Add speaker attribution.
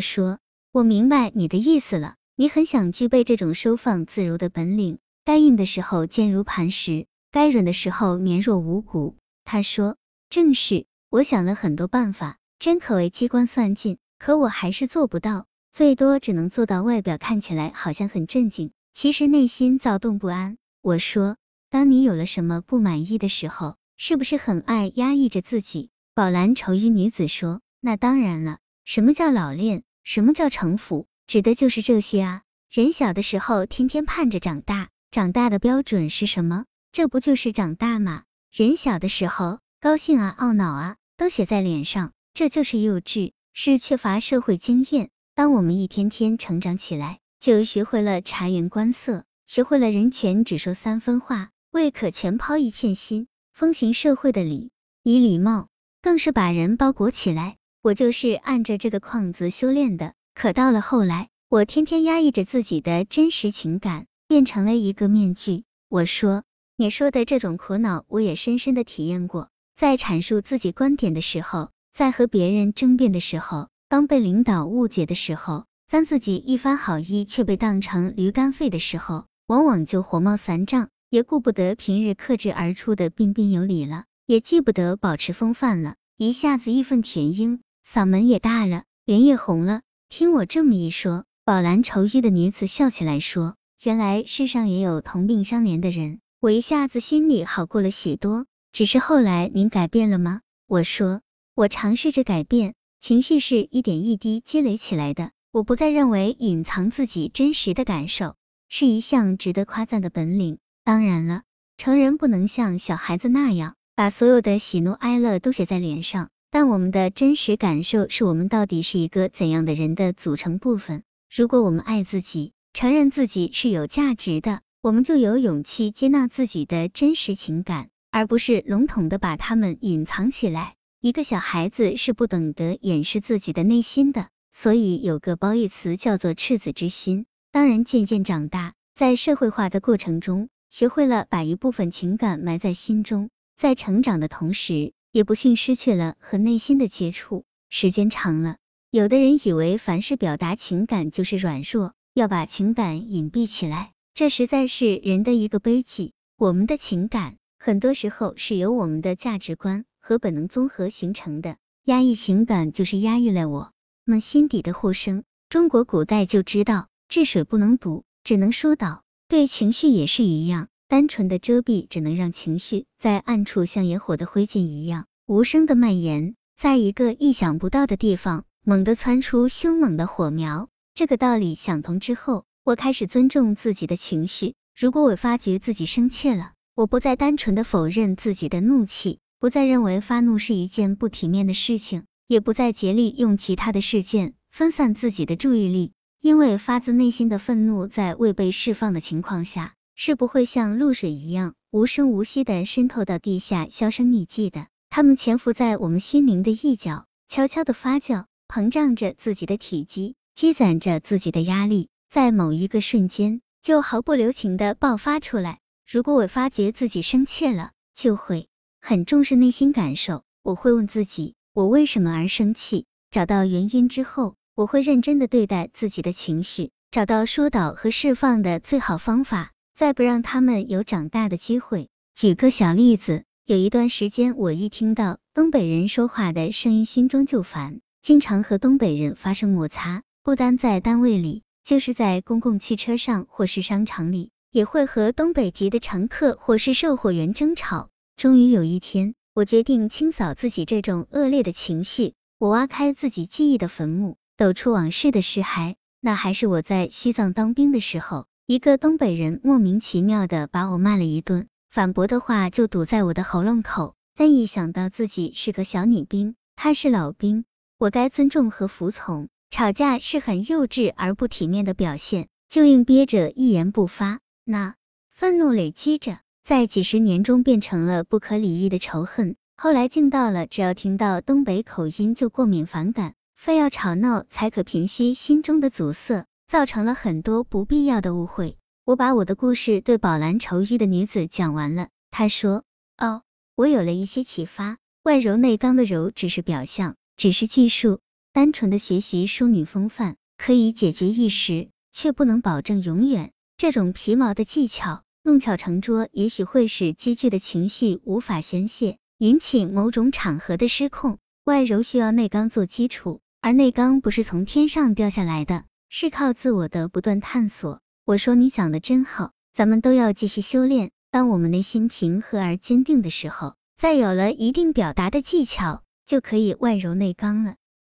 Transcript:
Speaker 1: 说，我明白你的意思了，你很想具备这种收放自如的本领，该硬的时候坚如磐石，该软的时候绵若无骨。他说，正是，我想了很多办法，真可谓机关算尽，可我还是做不到，最多只能做到外表看起来好像很镇静，其实内心躁动不安。我说，当你有了什么不满意的时候，是不是很爱压抑着自己？宝蓝绸衣女子说，那当然了，什么叫老练？什么叫城府？指的就是这些啊。人小的时候天天盼着长大，长大的标准是什么？这不就是长大吗？人小的时候高兴啊、懊恼啊，都写在脸上，这就是幼稚，是缺乏社会经验。当我们一天天成长起来，就学会了察言观色，学会了人前只说三分话，未可全抛一片心，风行社会的礼以礼貌，更是把人包裹起来。我就是按着这个框子修炼的，可到了后来，我天天压抑着自己的真实情感，变成了一个面具。我说，你说的这种苦恼，我也深深的体验过。在阐述自己观点的时候，在和别人争辩的时候，当被领导误解的时候，当自己一番好意却被当成驴肝肺的时候，往往就火冒三丈，也顾不得平日克制而出的彬彬有礼了，也记不得保持风范了，一下子义愤填膺。嗓门也大了，脸也红了。听我这么一说，宝蓝绸衣的女子笑起来说：“原来世上也有同病相怜的人。”我一下子心里好过了许多。只是后来您改变了吗？我说：“我尝试着改变，情绪是一点一滴积累起来的。我不再认为隐藏自己真实的感受是一项值得夸赞的本领。当然了，成人不能像小孩子那样，把所有的喜怒哀乐都写在脸上。”但我们的真实感受是我们到底是一个怎样的人的组成部分。如果我们爱自己，承认自己是有价值的，我们就有勇气接纳自己的真实情感，而不是笼统的把它们隐藏起来。一个小孩子是不懂得掩饰自己的内心的，所以有个褒义词叫做赤子之心。当人渐渐长大，在社会化的过程中，学会了把一部分情感埋在心中，在成长的同时。也不幸失去了和内心的接触，时间长了，有的人以为凡是表达情感就是软弱，要把情感隐蔽起来，这实在是人的一个悲剧。我们的情感很多时候是由我们的价值观和本能综合形成的，压抑情感就是压抑了我们心底的呼声。中国古代就知道，治水不能堵，只能疏导，对情绪也是一样。单纯的遮蔽只能让情绪在暗处像野火的灰烬一样无声的蔓延，在一个意想不到的地方猛地窜出凶猛的火苗。这个道理想通之后，我开始尊重自己的情绪。如果我发觉自己生气了，我不再单纯的否认自己的怒气，不再认为发怒是一件不体面的事情，也不再竭力用其他的事件分散自己的注意力，因为发自内心的愤怒在未被释放的情况下。是不会像露水一样无声无息的渗透到地下销声匿迹的，它们潜伏在我们心灵的一角，悄悄的发酵，膨胀着自己的体积，积攒着自己的压力，在某一个瞬间就毫不留情的爆发出来。如果我发觉自己生气了，就会很重视内心感受，我会问自己，我为什么而生气？找到原因之后，我会认真的对待自己的情绪，找到疏导和释放的最好方法。再不让他们有长大的机会。举个小例子，有一段时间，我一听到东北人说话的声音，心中就烦，经常和东北人发生摩擦，不单在单位里，就是在公共汽车上或是商场里，也会和东北籍的乘客或是售货员争吵。终于有一天，我决定清扫自己这种恶劣的情绪，我挖开自己记忆的坟墓，抖出往事的尸骸。那还是我在西藏当兵的时候。一个东北人莫名其妙的把我骂了一顿，反驳的话就堵在我的喉咙口。但一想到自己是个小女兵，他是老兵，我该尊重和服从。吵架是很幼稚而不体面的表现，就硬憋着一言不发。那愤怒累积着，在几十年中变成了不可理喻的仇恨。后来竟到了只要听到东北口音就过敏反感，非要吵闹才可平息心中的阻塞。造成了很多不必要的误会。我把我的故事对宝蓝绸衣的女子讲完了，她说：“哦，我有了一些启发。外柔内刚的柔只是表象，只是技术，单纯的学习淑女风范，可以解决一时，却不能保证永远。这种皮毛的技巧，弄巧成拙，也许会使积聚的情绪无法宣泄，引起某种场合的失控。外柔需要内刚做基础，而内刚不是从天上掉下来的，是靠自我的不断探索。我说你讲的真好，咱们都要继续修炼。当我们内心平和而坚定的时候，再有了一定表达的技巧，就可以外柔内刚了。